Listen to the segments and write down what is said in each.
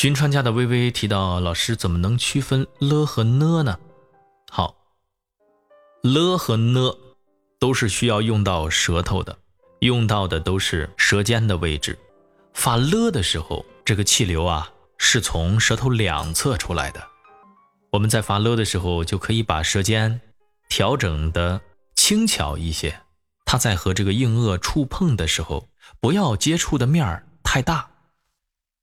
寻川家的微微提到，老师怎么能区分了和呢呢？好，了和呢都是需要用到舌头的，用到的都是舌尖的位置。发了的时候，这个气流啊是从舌头两侧出来的。我们在发了的时候，就可以把舌尖调整的轻巧一些。它在和这个硬腭触碰的时候，不要接触的面儿太大。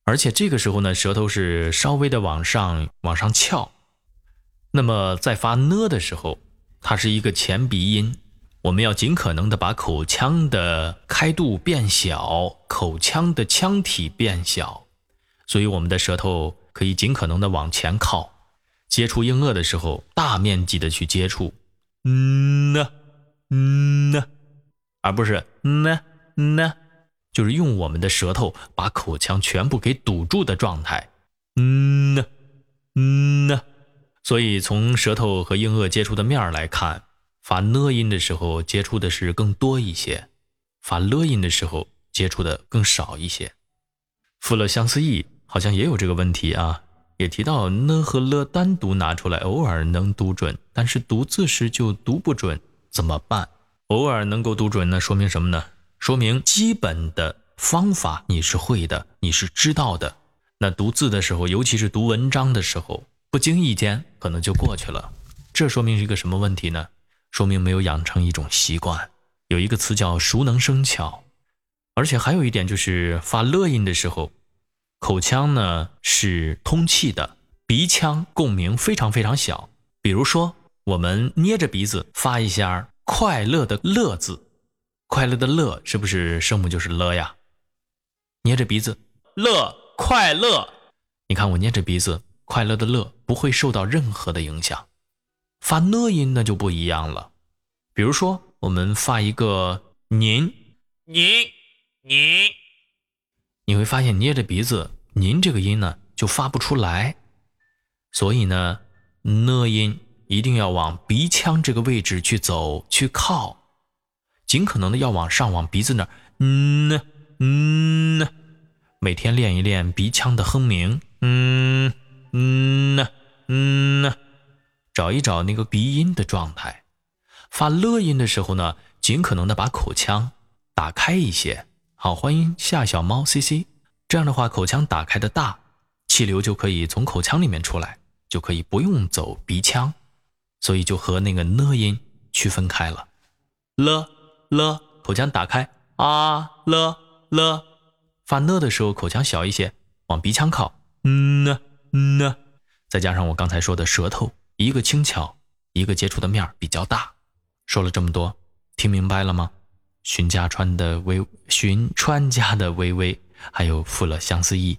而且这个时候呢，舌头是稍微的往上往上翘。那么在发呢的时候，它是一个前鼻音，我们要尽可能的把口腔的开度变小，口腔的腔体变小，所以我们的舌头可以尽可能的往前靠，接触硬腭的时候，大面积的去接触，嗯呢，嗯呢，而不是嗯呢嗯呢。就是用我们的舌头把口腔全部给堵住的状态，嗯呢，嗯呢，所以从舌头和硬腭接触的面儿来看，发呢音的时候接触的是更多一些，发了音的时候接触的更少一些。富勒相思意好像也有这个问题啊，也提到呢和了单独拿出来，偶尔能读准，但是读字时就读不准，怎么办？偶尔能够读准那，说明什么呢？说明基本的方法你是会的，你是知道的。那读字的时候，尤其是读文章的时候，不经意间可能就过去了。这说明一个什么问题呢？说明没有养成一种习惯。有一个词叫熟能生巧，而且还有一点就是发了音的时候，口腔呢是通气的，鼻腔共鸣非常非常小。比如说，我们捏着鼻子发一下“快乐”的“乐”字。快乐的乐是不是声母就是了呀？捏着鼻子，乐快乐。你看我捏着鼻子，快乐的乐不会受到任何的影响。发呢音那就不一样了。比如说，我们发一个您，您，您，你会发现捏着鼻子，您这个音呢就发不出来。所以呢，呢音一定要往鼻腔这个位置去走，去靠。尽可能的要往上，往鼻子那儿，嗯呢，嗯呢，每天练一练鼻腔的哼鸣，嗯嗯呢，嗯呢，找一找那个鼻音的状态。发了音的时候呢，尽可能的把口腔打开一些。好，欢迎夏小猫 C C。这样的话，口腔打开的大，气流就可以从口腔里面出来，就可以不用走鼻腔，所以就和那个呢音区分开了，了。了，口腔打开啊了了，发呢的时候口腔小一些，往鼻腔靠，嗯呢嗯呢，再加上我刚才说的舌头，一个轻巧，一个接触的面比较大。说了这么多，听明白了吗？寻家川的微，寻川家的微微，还有富了相思意。